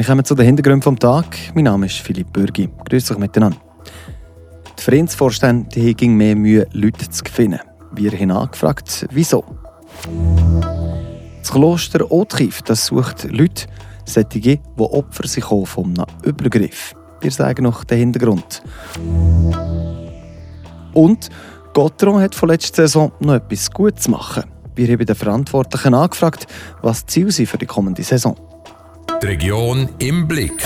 Wir kommen zu den Hintergründen vom Tag. Mein Name ist Philipp Bürgi. Grüß euch miteinander. Die Vereinsvorstände haben mehr Mühe, Leute zu finden. Wir haben angefragt, wieso. Das Kloster Otkif das sucht Leute, solche, die Opfer sich von einem Übergriff. Wir sagen noch den Hintergrund. Und Gottron hat von letzter Saison noch etwas Gutes zu machen. Wir haben den Verantwortlichen angefragt, was die Ziele sind für die kommende Saison. Die Region im Blick.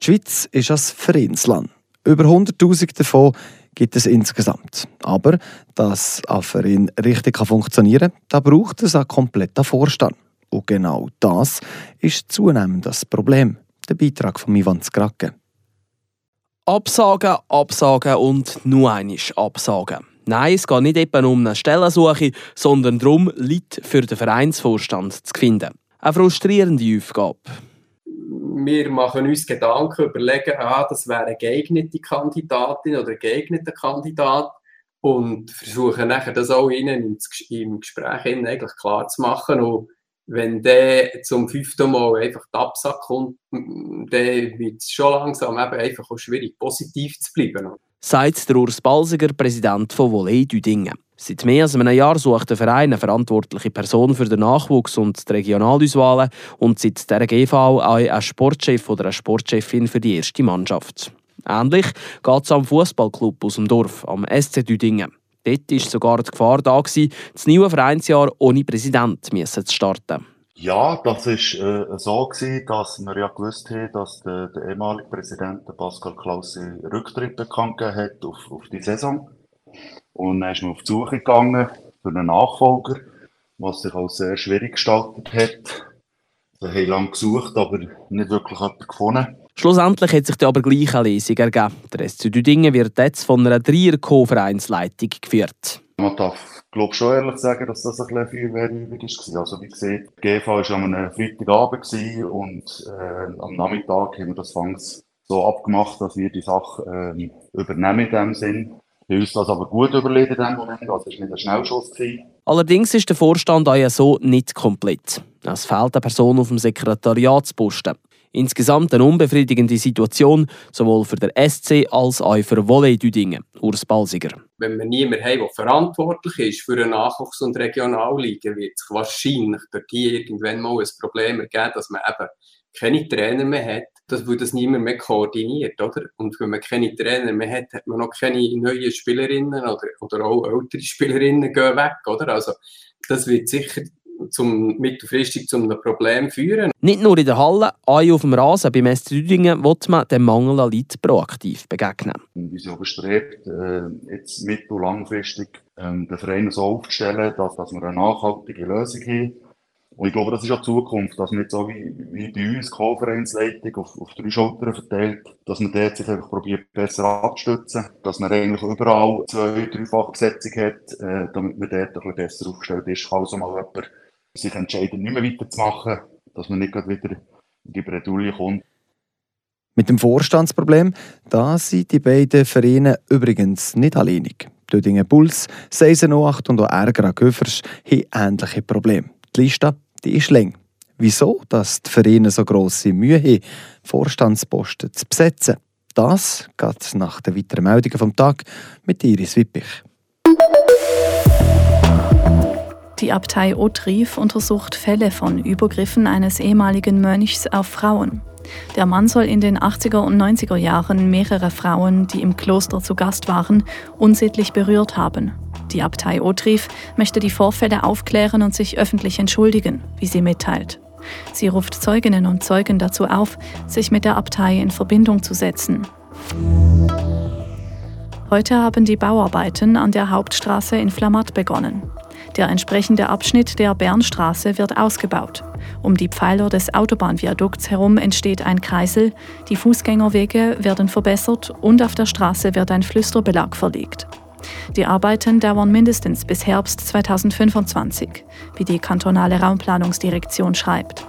Die Schweiz ist ein Vereinsland. Über 100.000 davon gibt es insgesamt. Aber dass ein Verein richtig funktionieren kann, da braucht es einen kompletten Vorstand. Und genau das ist zunehmend das Problem. Der Beitrag von Ivan Skrake. Absagen, absagen und nur einmal absagen. Nein, es geht nicht etwa um eine Stellensuche, sondern darum, Leute für den Vereinsvorstand zu finden. Eine frustrierende Aufgabe. Wir machen uns Gedanken, überlegen, ah, das wäre eine geeignete Kandidatin oder ein geeigneter Kandidat und versuchen nachher das auch ihnen im Gespräch eigentlich klar zu machen. Und wenn der zum fünften Mal einfach die Absage kommt, dann wird es schon langsam eben einfach auch schwierig, positiv zu bleiben. Sagt der Urs Balsiger, Präsident von Volley Düdingen. Seit mehr als einem Jahr sucht der Verein eine verantwortliche Person für den Nachwuchs und die Regionalauswahlen und seit der GV auch einen Sportchef oder eine Sportchefin für die erste Mannschaft. Ähnlich geht es am Fußballclub aus dem Dorf, am SC Düdingen. Dort war sogar die Gefahr da, gewesen, das neue Vereinsjahr ohne Präsident zu starten. Ja, das war äh, so, gewesen, dass wir ja gewusst haben, dass der, der ehemalige Präsident Pascal Klausi Rücktritt bekannt hat auf, auf die Saison. Und dann ist man auf die Suche gegangen für einen Nachfolger, was sich auch sehr schwierig gestaltet hat. Wir haben lange gesucht, aber nicht wirklich jemanden gefunden. Schlussendlich hat sich aber gleich eine Lesung ergeben. Der SC Düdingen wird jetzt von einer Dreier-Co-Vereinsleitung geführt. Man darf, glaube schon ehrlich sagen, dass das ein bisschen Feuerwehrübung war. Also wie gesagt, die GV war einem Freitagabend und äh, am Nachmittag haben wir das Fangs so abgemacht, dass wir die Sache äh, übernehmen in dem Sinn. Bei uns das aber gut überlegt in dem Moment, also es war nicht ein Schnellschuss. Gewesen. Allerdings ist der Vorstand auch ja so nicht komplett. Es fehlt eine Person auf dem Sekretariatsposten. Insgesamt eine unbefriedigende Situation, sowohl für den SC als auch für Volley Düdingen. Urs Balsiger. Wenn wir niemanden haben, der verantwortlich ist für einen Nachwuchs- und Regionalliga, wird es wahrscheinlich dort hier irgendwann mal ein Problem geben, dass man eben keine Trainer mehr hat, dass, weil das niemand mehr koordiniert, oder? Und wenn man keine Trainer mehr hat, hat man noch keine neuen Spielerinnen oder, oder auch ältere Spielerinnen gehen weg, oder? Also das wird sicher zum, mittelfristig zu einem Problem führen. Nicht nur in der Halle, auch auf dem Rasen beim SC Düdingen wird man dem Mangel an Leuten proaktiv begegnen. Wir sind bestrebt, äh, jetzt mittel- und langfristig ähm, den Verein so aufzustellen, dass, dass wir eine nachhaltige Lösung haben. Und ich glaube, das ist auch die Zukunft, dass man nicht so wie, wie bei uns, Konferenzleitung auf, auf drei Schultern verteilt, dass man dort sich einfach probiert, besser abzustützen, dass man eigentlich überall zwei, dreifach Besetzung hat, äh, damit man dort ein bisschen besser aufgestellt ist, falls mal jemand sich entscheiden, nicht mehr weiterzumachen, dass man nicht wieder in die Bredouille kommt. Mit dem Vorstandsproblem, da sind die beiden Vereine übrigens nicht alleinig. Dödingen Puls, Seisen 08 und auch Ärger an Göffers haben ähnliche Probleme. Die Liste die ist länger. Wieso dass die Vereine so grosse Mühe haben, Vorstandsposten zu besetzen? Das geht nach den weiteren Meldungen vom Tag mit Iris Wippich. Die Abtei Otrief untersucht Fälle von Übergriffen eines ehemaligen Mönchs auf Frauen. Der Mann soll in den 80er und 90er Jahren mehrere Frauen, die im Kloster zu Gast waren, unsittlich berührt haben. Die Abtei Otrief möchte die Vorfälle aufklären und sich öffentlich entschuldigen, wie sie mitteilt. Sie ruft Zeuginnen und Zeugen dazu auf, sich mit der Abtei in Verbindung zu setzen. Heute haben die Bauarbeiten an der Hauptstraße in Flamatt begonnen. Der entsprechende Abschnitt der Bernstraße wird ausgebaut. Um die Pfeiler des Autobahnviadukts herum entsteht ein Kreisel, die Fußgängerwege werden verbessert und auf der Straße wird ein Flüsterbelag verlegt. Die Arbeiten dauern mindestens bis Herbst 2025, wie die kantonale Raumplanungsdirektion schreibt.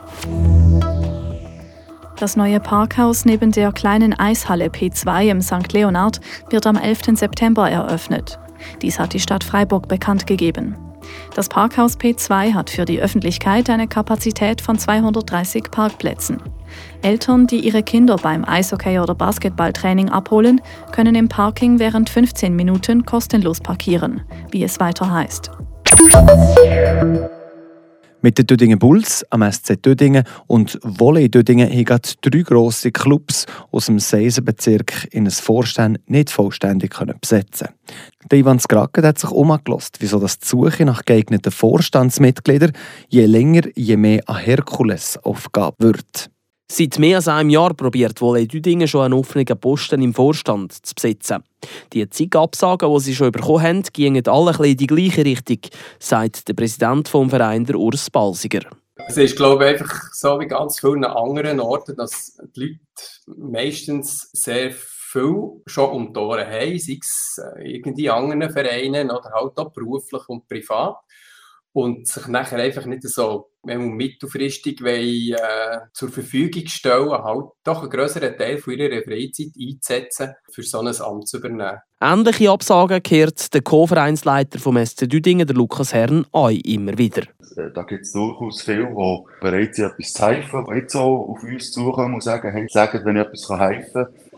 Das neue Parkhaus neben der kleinen Eishalle P2 im St. Leonard wird am 11. September eröffnet. Dies hat die Stadt Freiburg bekannt gegeben. Das Parkhaus P2 hat für die Öffentlichkeit eine Kapazität von 230 Parkplätzen. Eltern, die ihre Kinder beim Eishockey- oder Basketballtraining abholen, können im Parking während 15 Minuten kostenlos parkieren, wie es weiter heißt. Mit den Dödingen Bulls am SC Dödingen und Volley Dödingen haben drei grosse Clubs aus dem Seisenbezirk in ein Vorstand nicht vollständig können besetzen Der Ivan Skraken hat sich umgelost, wieso das die Suche nach geeigneten Vorstandsmitgliedern je länger, je mehr eine Herkulesaufgabe wird. Seit mehr als einem Jahr probiert Wolle Düdingen schon einen offenen Posten im Vorstand zu besetzen. Die zig Absagen, die sie schon bekommen haben, gingen alle in die gleiche Richtung, sagt der Präsident des Vereins, Urs Balsiger. Es ist, glaube ich, einfach so wie ganz vielen anderen Orten, dass die Leute meistens sehr viel schon um die Ohren haben, sei es irgendwie anderen Vereinen oder halt auch beruflich und privat und sich nachher einfach nicht so wenn wir mittelfristig wollen, äh, zur Verfügung stellen, halt doch einen größeren Teil von ihrer Freizeit einzusetzen, für so ein Amt zu übernehmen. Ähnliche Absagen kehrt der Co-Vereinsleiter vom SC Düdingen, der Lukas Herrn, auch immer wieder. Äh, da gibt es durchaus viele, die bereit sind, etwas zu helfen, die jetzt auch auf uns zukommen und sagen, hey, sagt, wenn ich etwas helfen kann.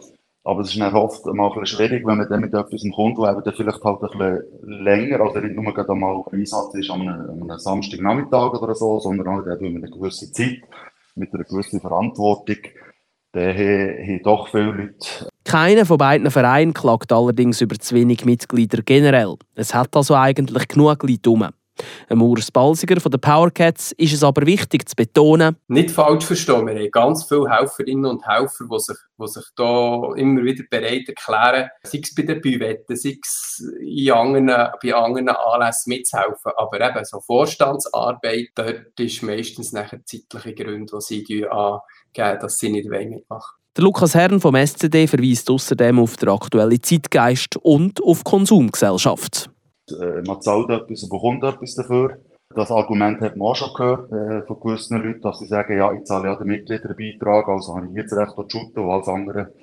Aber es ist dann oft ein bisschen schwierig, wenn man dann mit etwas kommt, eben dann vielleicht halt ein bisschen länger, also nicht nur gerade mal auf Einsatz ist an einem, einem Samstagnachmittag oder so, sondern auch halt eben eine gewisse Zeit, mit einer gewissen Verantwortung. Dann haben doch viele Leute keiner von beiden Vereinen klagt allerdings über zu wenig Mitglieder generell. Es hat also eigentlich genug Leute rum. Ein Urs Balsiger von den Powercats ist es aber wichtig zu betonen. Nicht falsch verstehen, wir haben ganz viele Helferinnen und Helfer, die sich, die sich da immer wieder bereit erklären, sei es bei den Büvetten, sei es in anderen, bei anderen Anlässen mitzuhelfen. Aber eben so Vorstandsarbeit, dort ist meistens nachher zeitliche Gründe, die sie angeben, dass sie nicht mitmachen der Lukas Herrn vom SCD verweist außerdem auf den aktuellen Zeitgeist und auf die Konsumgesellschaft. Äh, man zahlt etwas und bekommt etwas dafür. Das Argument hat man auch schon gehört äh, von gewissen Leuten, dass sie sagen, ja, ich zahle ja den Mitgliederbeitrag, also habe ich jetzt Recht zu shooten und alles andere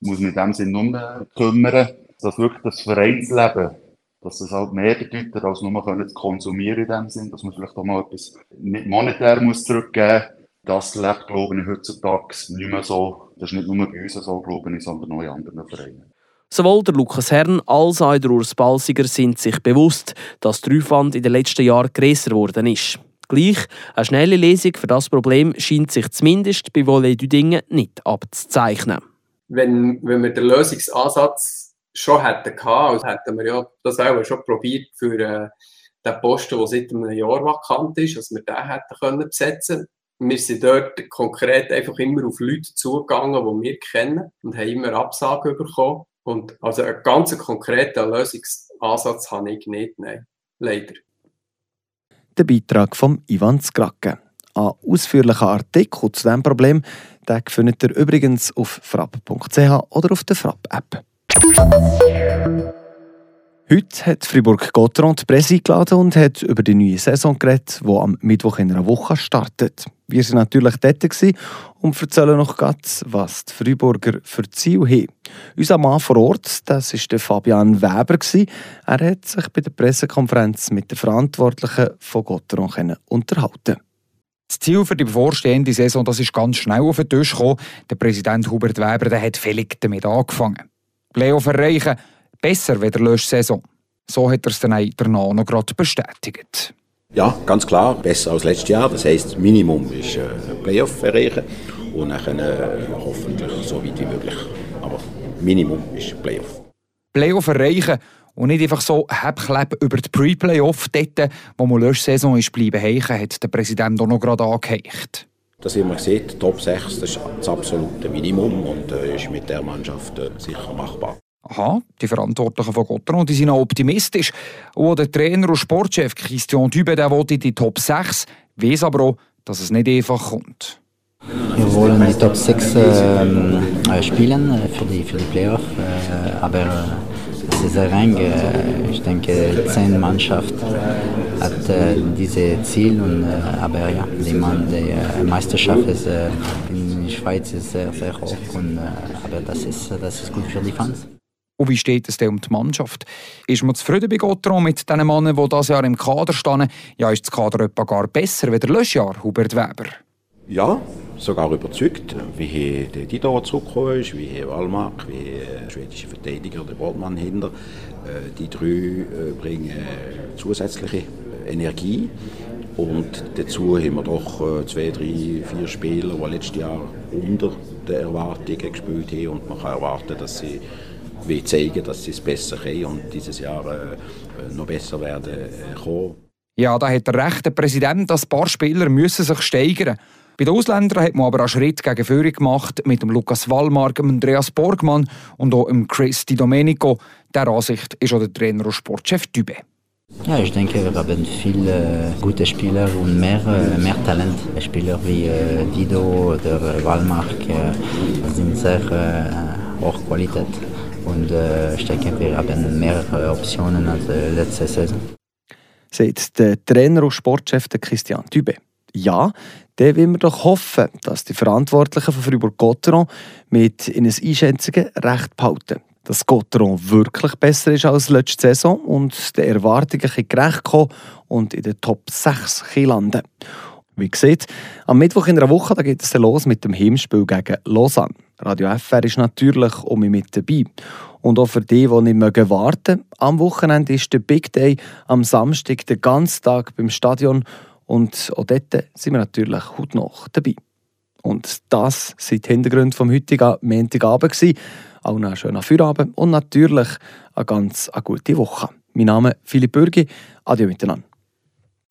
muss mich in dem Sinne nur mehr kümmern. Dass wirklich das Vereinsleben, dass es halt mehr bedeutet, als nur können zu konsumieren in dem Sinn, dass man vielleicht auch mal etwas nicht monetär muss zurückgeben muss. Das lebt, glaube ich, heutzutage nicht mehr so. Das ist nicht nur bei uns so, glaube ich, sondern auch in anderen Vereinen. Sowohl der Lukas Herrn als auch der Urs Balsiger sind sich bewusst, dass der Aufwand in den letzten Jahren grösser geworden ist. Gleich eine schnelle Lesung für das Problem scheint sich zumindest bei Volley Dinge nicht abzuzeichnen. Wenn, wenn wir den Lösungsansatz schon hätten gehabt, also hätten wir ja das auch schon probiert für äh, den Posten, der seit einem Jahr vakant ist, dass wir den hätten können besetzen wir sind dort konkret einfach immer auf Leute zugegangen, die wir kennen und haben immer Absagen bekommen. Und also einen ganz konkreten Lösungsansatz habe ich nicht, nein, leider. Der Beitrag von Ivan Skrake. Ein ausführlicher Artikel zu diesem Problem den findet ihr übrigens auf frapp.ch oder auf der Frapp-App. Heute hat Fribourg-Gotteron die Presse eingeladen und hat über die neue Saison geredet, die am Mittwoch in einer Woche startet. Wir waren natürlich dort und erzählen noch ganz, was die Freiburger für Ziel haben. Unser Mann vor Ort, das war Fabian Weber. Er hat sich bei der Pressekonferenz mit den Verantwortlichen von Gotteron unterhalten. Das Ziel für die bevorstehende Saison das ist ganz schnell auf den Tisch gekommen. Der Präsident Hubert Weber der hat völlig damit angefangen. Playoff erreichen, besser wie der Löschsaison. So hat er es dann danach noch gerade bestätigt. Ja, ganz klar, besser als letztes Jahr. Das heisst, Minimum ist äh, Playoff erreichen und dann äh, hoffentlich so weit wie möglich. Aber Minimum ist Playoff. Playoff erreichen und nicht einfach so Hebkleb über die Pre-Playoff dort, wo man Löschsaison ist bleiben heichen, hat der Präsident auch noch gerade angeheicht. Das haben wir gesehen, Top 6 das ist das absolute Minimum und äh, ist mit der Mannschaft äh, sicher machbar. Aha, die Verantwortlichen von Gotteron die sind auch optimistisch. Und der Trainer und Sportchef Christian Dübe der will in die Top 6, weiß aber auch, dass es nicht einfach kommt. Wir wollen die Top 6 ähm, äh, spielen äh, für die, für die Playoff, äh, aber äh, es ist sehr eng. Äh, ich denke, zehn Mannschaften hat äh, dieses Ziel, und, aber ja, die, Mann, die Meisterschaft ist, in der Schweiz ist sehr, sehr hoch, und, aber das ist, das ist gut für die Fans. Und wie steht es denn um die Mannschaft? Ist man zufrieden bei Gotteron mit den Männern, die dieses Jahr im Kader stehen? Ja, ist das Kader etwa gar besser als der Löschjahr, Hubert Weber? Ja, sogar überzeugt, wie der Dido zurückgekommen ist, wie Wallmark, wie der schwedische Verteidiger, der Bordmann hinter. Äh, die drei äh, bringen zusätzliche Energie. Und dazu haben wir doch äh, zwei, drei, vier Spieler, die letztes Jahr unter den Erwartungen gespielt haben. Und man kann erwarten, dass sie wie zeigen, dass sie es besser können und dieses Jahr noch besser werden kommen. Ja, da hat der rechte Präsident, dass ein paar Spieler müssen sich steigern müssen. Bei den Ausländern hat man aber einen Schritt gegen Führung gemacht mit dem Lukas Wallmark, Andreas Borgmann und auch dem Chris Di Domenico. Der Ansicht ist auch der Trainer und Sportchef Dübe. Ja, ich denke, wir haben viele äh, gute Spieler und mehr, äh, mehr Talent. Spieler wie äh, Dido oder Wallmark sind sehr hoch Qualität. Und denke, wir haben mehr Optionen als letzte Saison. Sagt der Trainer und Sportchef Christian Dübe. Ja, dann will man doch hoffen, dass die Verantwortlichen von Fribourg-Gotteron mit ihren Einschätzungen recht behalten. Dass Gotteron wirklich besser ist als letzte Saison und den Erwartungen gerecht kommen und in den Top 6 landen. Wie gesagt, am Mittwoch in einer Woche da geht es los mit dem Heimspiel gegen Lausanne. Radio FR ist natürlich um mich mit dabei. Und auch für die, die nicht warten mögen, am Wochenende ist der Big Day am Samstag den ganzen Tag beim Stadion und auch dort sind wir natürlich heute noch dabei. Und das sind die Hintergründe vom heutigen Montagabend. Auch noch einen schönen Feierabend und natürlich eine ganz gute Woche. Mein Name ist Philipp Bürgi. Adieu miteinander.